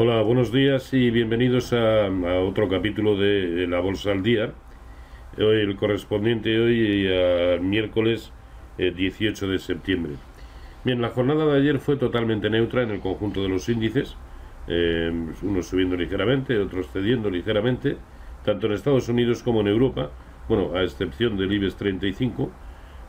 Hola, buenos días y bienvenidos a, otro capítulo de La Bolsa al Día. Hoy el correspondiente hoy al miércoles 18 eh, de septiembre. Bien, la jornada de ayer fue totalmente neutra en el conjunto de los índices, eh, unos subiendo ligeramente, otros cediendo ligeramente, tanto en Estados Unidos como en Europa, bueno, a excepción del IBEX 35,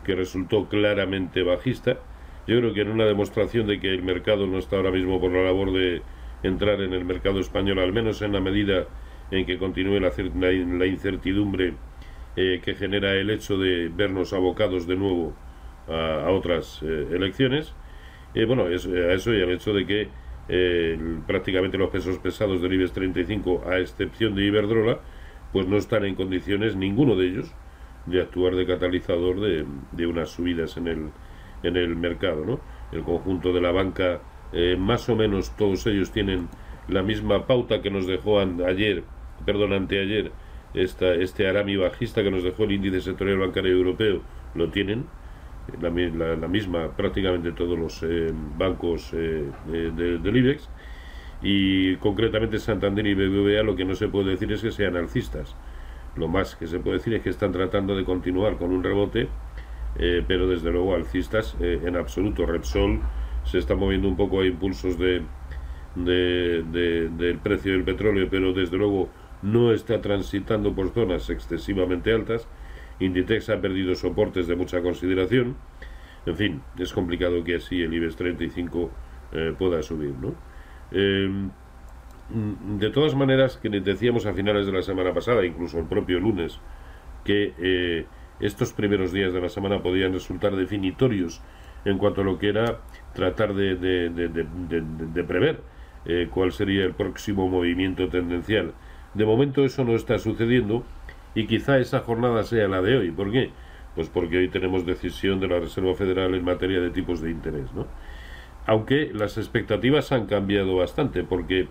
que resultó claramente bajista. Yo creo que en una demostración de que el mercado no está ahora mismo por la labor de entrar en el mercado español, al menos en la medida en que continúe la, incertidumbre eh, que genera el hecho de vernos abocados de nuevo a, otras eh, elecciones. Eh, bueno, a eso y al hecho de que prácticamente los pesos pesados del IBEX 35, a excepción de Iberdrola, pues no están en condiciones, ninguno de ellos, de actuar de catalizador de, de unas subidas en el, en el mercado. ¿no? El conjunto de la banca eh, más o menos todos ellos tienen la misma pauta que nos dejó ayer, perdón, anteayer, esta, este Arami bajista que nos dejó el índice sectorial bancario europeo, lo tienen, la, la, misma prácticamente todos los eh, bancos eh, del IBEX, y concretamente Santander y BBVA lo que no se puede decir es que sean alcistas. Lo más que se puede decir es que están tratando de continuar con un rebote, pero desde luego alcistas en absoluto. Repsol se está moviendo un poco a impulsos de, del precio del petróleo, pero desde luego no está transitando por zonas excesivamente altas. Inditex ha perdido soportes de mucha consideración. En fin, es complicado que así el IBEX 35 eh, pueda subir, ¿no? Em, de todas maneras, que decíamos a finales de la semana pasada, incluso el propio lunes, que eh, estos primeros días de la semana podían resultar definitorios en cuanto lo que era tratar de, prever eh, cuál sería el próximo movimiento tendencial. De momento eso no está sucediendo y quizá esa jornada sea la de hoy. ¿Por qué? Pues porque hoy tenemos decisión de la Reserva Federal en materia de tipos de interés, ¿no? Aunque las expectativas han cambiado bastante, porque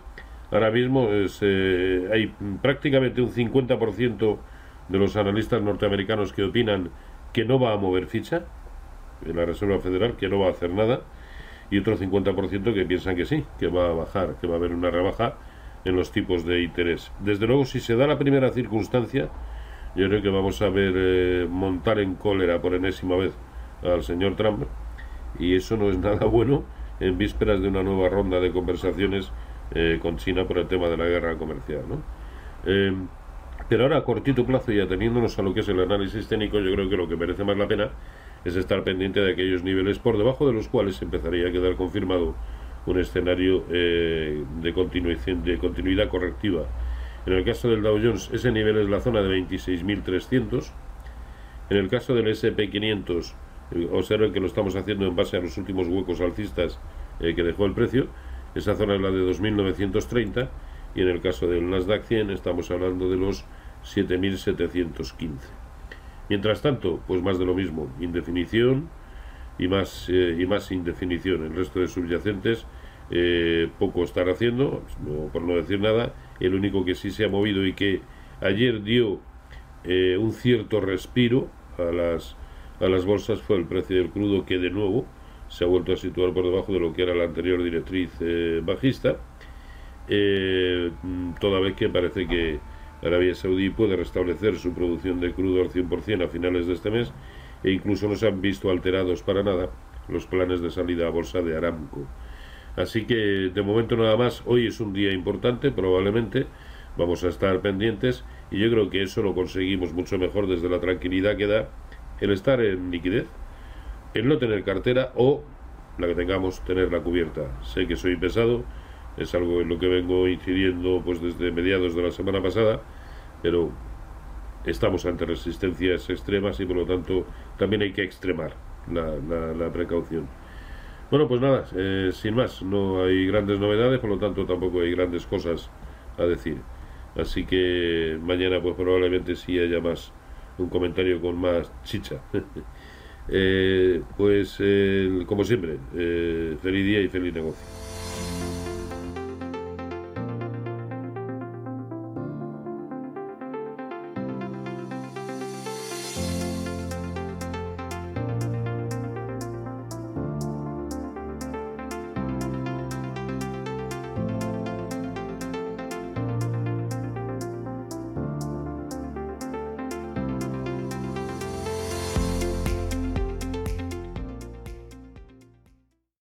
ahora mismo eh, hay prácticamente un 50% de los analistas norteamericanos que opinan que no va a mover ficha, en la Reserva Federal, que no va a hacer nada, y otro 50% que piensan que sí, que va a bajar, que va a haber una rebaja en los tipos de interés. Desde luego, si se da la primera circunstancia, yo creo que vamos a ver eh, montar en cólera por enésima vez al señor Trump, y eso no es nada bueno en vísperas de una nueva ronda de conversaciones eh, con China por el tema de la guerra comercial. ¿no? Eh, pero ahora, a cortito plazo y ateniéndonos a lo que es el análisis técnico, yo creo que lo que merece más la pena es estar pendiente de aquellos niveles por debajo de los cuales empezaría a quedar confirmado un escenario eh, de, de continuidad correctiva. En el caso del Dow Jones, ese nivel es la zona de 26.300. En el caso del SP500, eh, observen que lo estamos haciendo en base a los últimos huecos alcistas eh, que dejó el precio. Esa zona es la de 2.930. Y en el caso del Nasdaq 100 estamos hablando de los 7.715. Mientras tanto, pues más de lo mismo, indefinición y más, eh, y más indefinición. El resto de subyacentes eh, poco estar haciendo, por no decir nada. El único que sí se ha movido y que ayer dio eh, un cierto respiro a las, a las bolsas fue el precio del crudo que de nuevo se ha vuelto a situar por debajo de lo que era la anterior directriz bajista, toda vez que parece que Arabia Saudí puede restablecer su producción de crudo al 100% a finales de este mes e incluso no se han visto alterados para nada los planes de salida a bolsa de Aramco. Así que de momento nada más, hoy es un día importante, probablemente vamos a estar pendientes y yo creo que eso lo conseguimos mucho mejor desde la tranquilidad que da el estar en liquidez, el no tener cartera o la que tengamos tenerla cubierta. Sé que soy pesado, es algo en lo que vengo incidiendo pues desde mediados de la semana pasada, pero estamos ante resistencias extremas y por lo tanto también hay que extremar la, precaución. Bueno, pues nada, eh, sin más, no hay grandes novedades, por lo tanto tampoco hay grandes cosas a decir. Así que mañana pues probablemente sí haya más un comentario con más chicha. Eh, pues como siempre, eh, feliz día y feliz negocio.